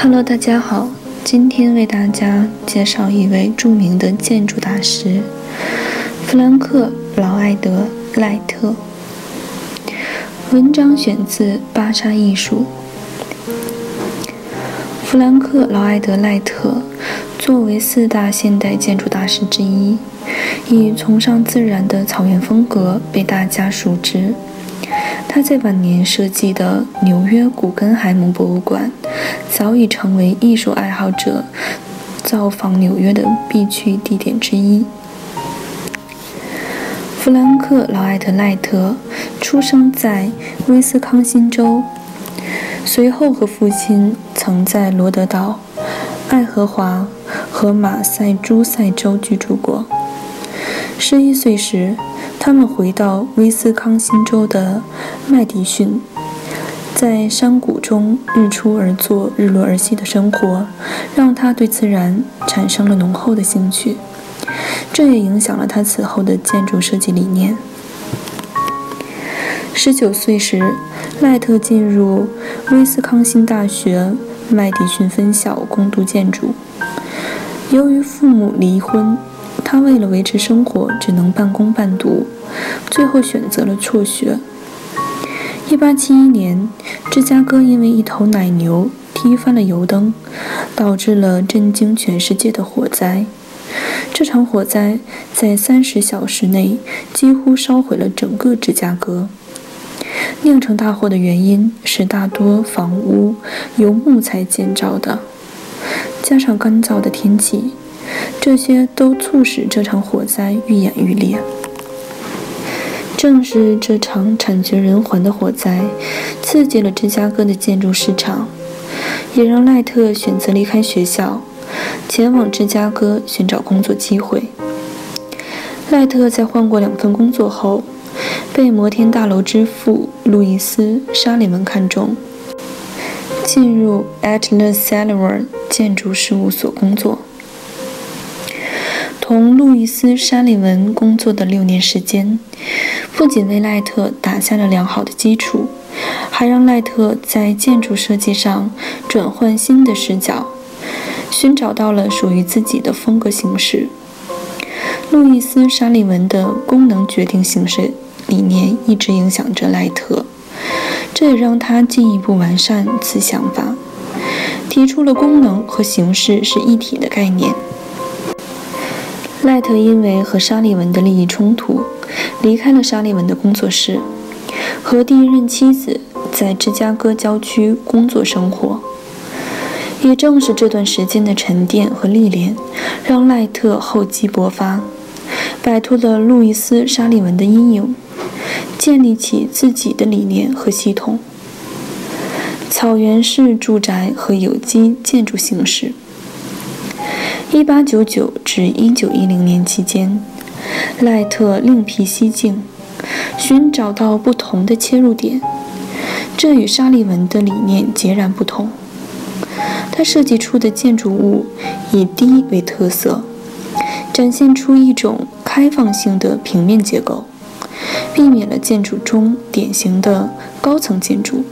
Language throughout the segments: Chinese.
Hello，大家好，今天为大家介绍一位著名的建筑大师——弗兰克·劳埃德·赖特。文章选自《芭莎艺术》。弗兰克·劳埃德·赖特作为四大现代建筑大师之一，以崇尚自然的草原风格被大家熟知。他在晚年设计的纽约古根海姆博物馆，早已成为艺术爱好者造访纽约的必去地点之一。弗兰克·劳埃德·赖特出生在威斯康星州，随后和父亲曾在罗德岛、爱荷华和马赛诸塞州居住过。十一岁时，他们回到威斯康星州的麦迪逊，在山谷中日出而作、日落而息的生活，让他对自然产生了浓厚的兴趣。这也影响了他此后的建筑设计理念。十九岁时，赖特进入威斯康星大学麦迪逊分校攻读建筑。由于父母离婚。他为了维持生活，只能半工半读，最后选择了辍学。1871年，芝加哥因为一头奶牛踢翻了油灯，导致了震惊全世界的火灾。这场火灾在30小时内几乎烧毁了整个芝加哥。酿成大祸的原因是大多房屋由木材建造的，加上干燥的天气。这些都促使这场火灾愈演愈烈。正是这场惨绝人寰的火灾，刺激了芝加哥的建筑市场，也让赖特选择离开学校，前往芝加哥寻找工作机会。赖特在换过两份工作后，被摩天大楼之父路易斯·沙利文看中，进入 Atlas Sullivan 建筑事务所工作。同路易斯·沙利文工作的六年时间，不仅为赖特打下了良好的基础，还让赖特在建筑设计上转换新的视角，寻找到了属于自己的风格形式。路易斯·沙利文的功能决定形式理念一直影响着赖特，这也让他进一步完善此想法，提出了功能和形式是一体的概念。赖特因为和沙利文的利益冲突，离开了沙利文的工作室，和第一任妻子在芝加哥郊区工作生活。也正是这段时间的沉淀和历练，让赖特厚积薄发，摆脱了路易斯·沙利文的阴影，建立起自己的理念和系统——草原式住宅和有机建筑形式。一八九九至一九一零年期间，赖特另辟蹊径，寻找到不同的切入点，这与沙利文的理念截然不同。他设计出的建筑物以低为特色，展现出一种开放性的平面结构，避免了建筑中典型的高层建筑。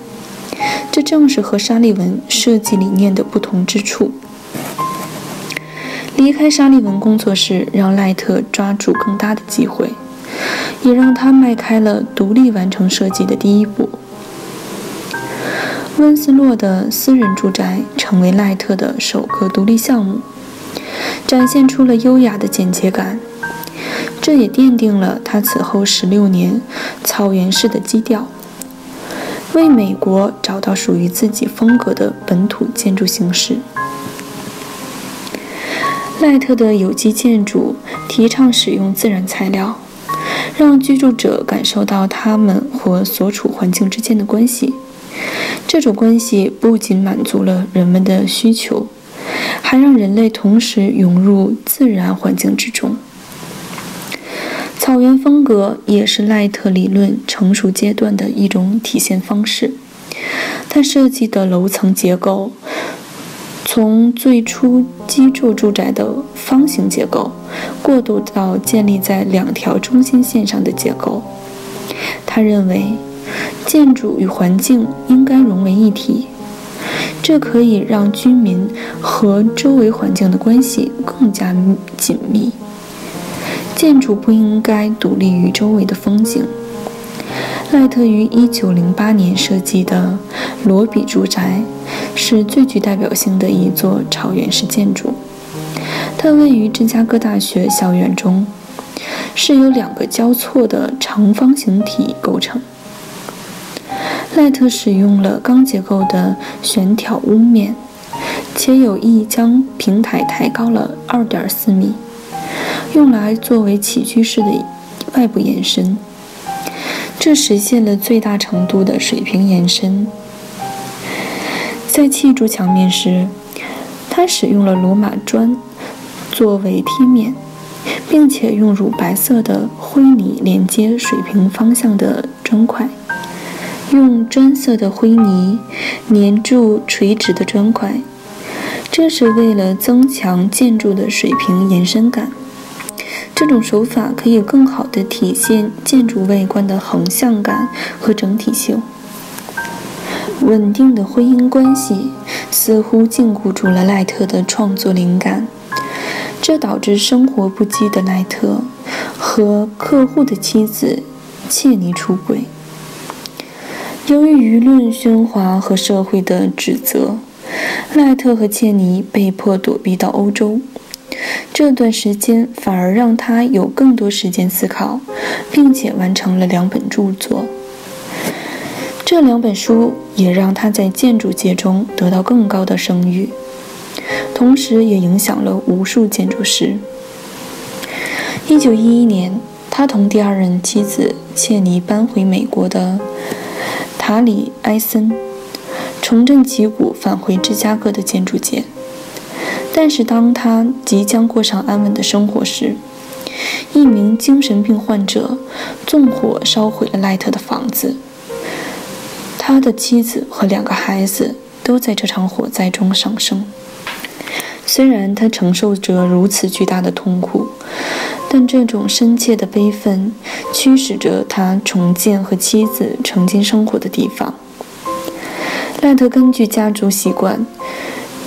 这正是和沙利文设计理念的不同之处。离开沙利文工作室，让赖特抓住更大的机会，也让他迈开了独立完成设计的第一步。温斯洛的私人住宅成为赖特的首个独立项目，展现出了优雅的简洁感，这也奠定了他此后十六年草原式的基调，为美国找到属于自己风格的本土建筑形式。赖特的有机建筑提倡使用自然材料，让居住者感受到他们和所处环境之间的关系。这种关系不仅满足了人们的需求，还让人类同时融入自然环境之中。草原风格也是赖特理论成熟阶段的一种体现方式。他设计的楼层结构，从最初基座住宅的方形结构，过渡到建立在两条中心线上的结构。他认为，建筑与环境应该融为一体，这可以让居民和周围环境的关系更加紧密。建筑不应该独立于周围的风景。赖特于1908年设计的罗比住宅是最具代表性的一座草原式建筑。它位于芝加哥大学校园中，是由两个交错的长方形体构成。赖特使用了钢结构的悬挑屋面，且有意将平台抬高了2.4米。用来作为起居室的外部延伸，这实现了最大程度的水平延伸。在砌筑墙面时，他使用了罗马砖作为贴面，并且用乳白色的灰泥连接水平方向的砖块，用砖色的灰泥粘住垂直的砖块，这是为了增强建筑的水平延伸感。这种手法可以更好地体现建筑外观的横向感和整体性。稳定的婚姻关系似乎禁锢住了赖特的创作灵感，这导致生活不羁的赖特和客户的妻子切尼出轨。由于舆论喧哗和社会的指责，赖特和切尼被迫躲避到欧洲。这段时间反而让他有更多时间思考，并且完成了两本著作。这两本书也让他在建筑界中得到更高的声誉，同时也影响了无数建筑师。一九一一年，他同第二任妻子切尼搬回美国的塔里埃森，重振旗鼓，返回芝加哥的建筑界。但是，当他即将过上安稳的生活时，一名精神病患者纵火烧毁了赖特的房子。他的妻子和两个孩子都在这场火灾中丧生。虽然他承受着如此巨大的痛苦，但这种深切的悲愤驱使着他重建和妻子曾经生活的地方。赖特根据家族习惯。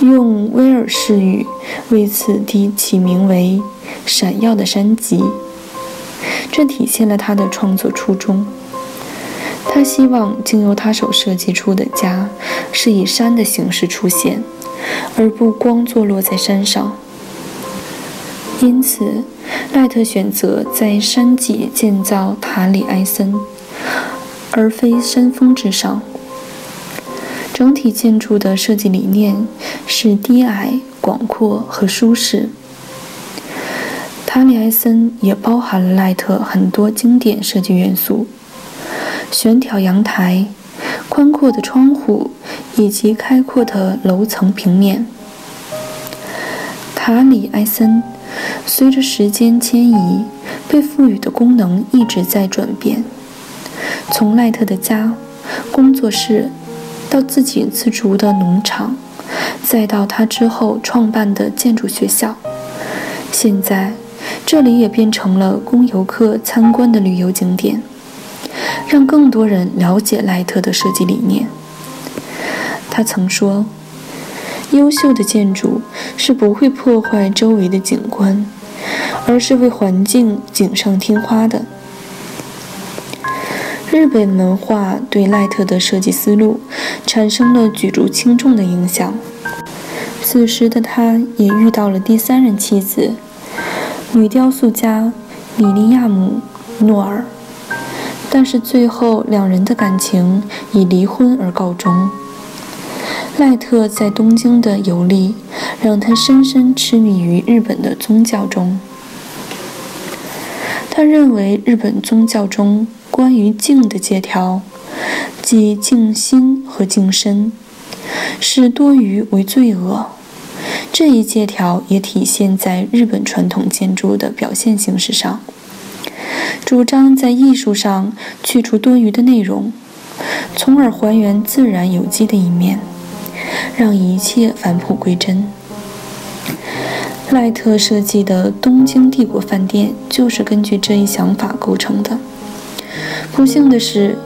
用威尔士语为此地起名为“闪耀的山脊”，这体现了他的创作初衷。他希望经由他手设计出的家是以山的形式出现，而不光坐落在山上。因此，赖特选择在山脊建造塔里埃森，而非山峰之上。整体建筑的设计理念是低矮、广阔和舒适。塔里埃森也包含了赖特很多经典设计元素：悬挑阳台、宽阔的窗户以及开阔的楼层平面。塔里埃森随着时间迁移，被赋予的功能一直在转变。从赖特的家、工作室。到自给自足的农场，再到他之后创办的建筑学校，现在这里也变成了供游客参观的旅游景点，让更多人了解赖特的设计理念。他曾说：“优秀的建筑是不会破坏周围的景观，而是为环境锦上添花的。”日本文化对赖特的设计思路产生了举足轻重的影响。此时的他也遇到了第三任妻子，女雕塑家米利亚姆·诺尔，但是最后两人的感情以离婚而告终。赖特在东京的游历让他深深痴迷于日本的宗教中。他认为日本宗教中关于静的戒条，即静心和静身，视多余为罪恶。这一戒条也体现在日本传统建筑的表现形式上，主张在艺术上去除多余的内容，从而还原自然有机的一面，让一切返璞归真。赖特设计的东京帝国饭店就是根据这一想法构成的。不幸的是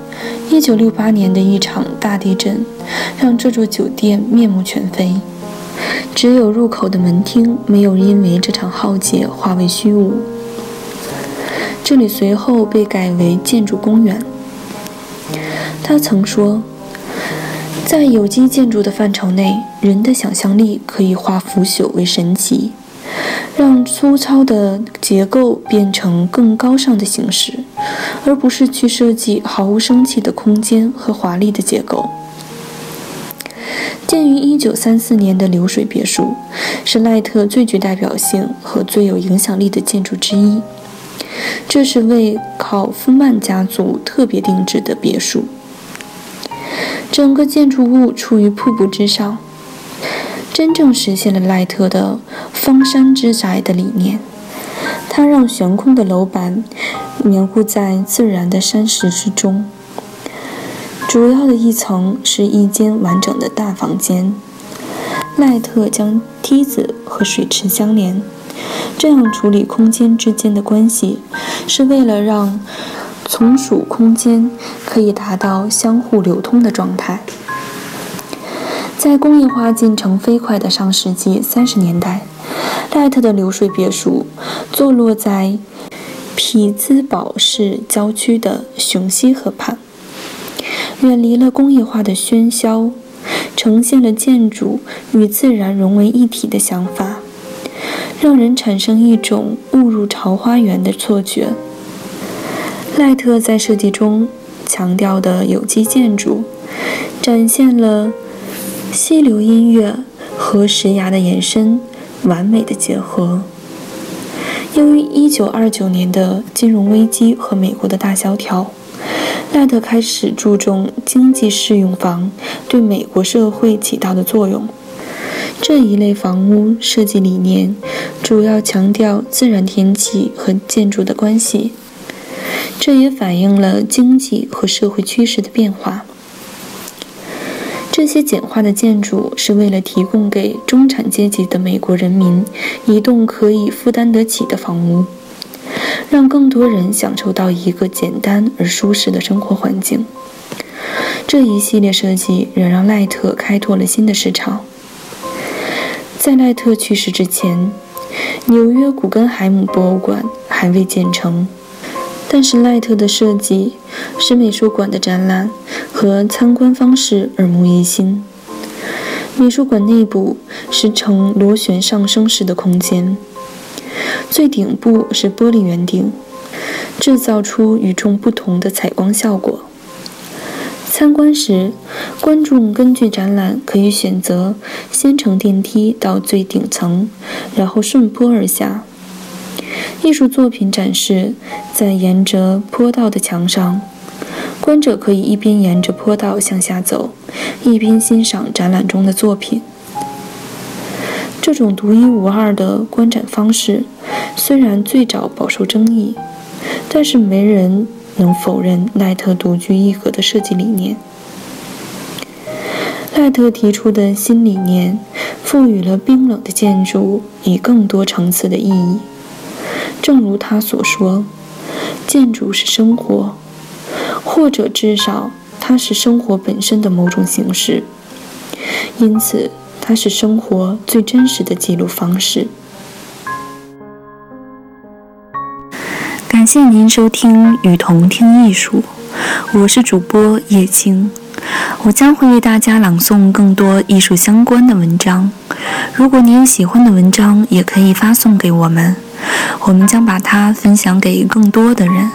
，1968年的一场大地震让这座酒店面目全非，只有入口的门厅没有因为这场浩劫化为虚无。这里随后被改为建筑公园。他曾说，在有机建筑的范畴内，人的想象力可以化腐朽为神奇。让粗糙的结构变成更高尚的形式，而不是去设计毫无生气的空间和华丽的结构。建于1934年的流水别墅，是赖特最具代表性和最有影响力的建筑之一。这是为考夫曼家族特别定制的别墅，整个建筑物处于瀑布之上。真正实现了赖特的“方山之宅”的理念。他让悬空的楼板凝固在自然的山石之中。主要的一层是一间完整的大房间。赖特将梯子和水池相连，这样处理空间之间的关系，是为了让从属空间可以达到相互流通的状态。在工业化进程飞快的上世纪三十年代，赖特的流水别墅坐落在匹兹堡市郊区的雄溪河畔，远离了工业化的喧嚣，呈现了建筑与自然融为一体的想法，让人产生一种误入桃花源的错觉。赖特在设计中强调的有机建筑，展现了。溪流音乐和石崖的延伸完美的结合。由于1929年的金融危机和美国的大萧条，赖特开始注重经济适用房对美国社会起到的作用。这一类房屋设计理念主要强调自然天气和建筑的关系，这也反映了经济和社会趋势的变化。这些简化的建筑是为了提供给中产阶级的美国人民一栋可以负担得起的房屋，让更多人享受到一个简单而舒适的生活环境。这一系列设计也让赖特开拓了新的市场。在赖特去世之前，纽约古根海姆博物馆还未建成。但是赖特的设计使美术馆的展览和参观方式耳目一新。美术馆内部是呈螺旋上升式的空间，最顶部是玻璃圆顶，制造出与众不同的采光效果。参观时，观众根据展览可以选择先乘电梯到最顶层，然后顺坡而下。艺术作品展示在沿着坡道的墙上，观者可以一边沿着坡道向下走，一边欣赏展览中的作品。这种独一无二的观展方式虽然最早饱受争议，但是没人能否认赖特独具一格的设计理念。赖特提出的新理念赋予了冰冷的建筑以更多层次的意义。正如他所说，建筑是生活，或者至少它是生活本身的某种形式。因此，它是生活最真实的记录方式。感谢您收听《雨桐听艺术》，我是主播叶青，我将会为大家朗诵更多艺术相关的文章。如果您有喜欢的文章，也可以发送给我们。我们将把它分享给更多的人。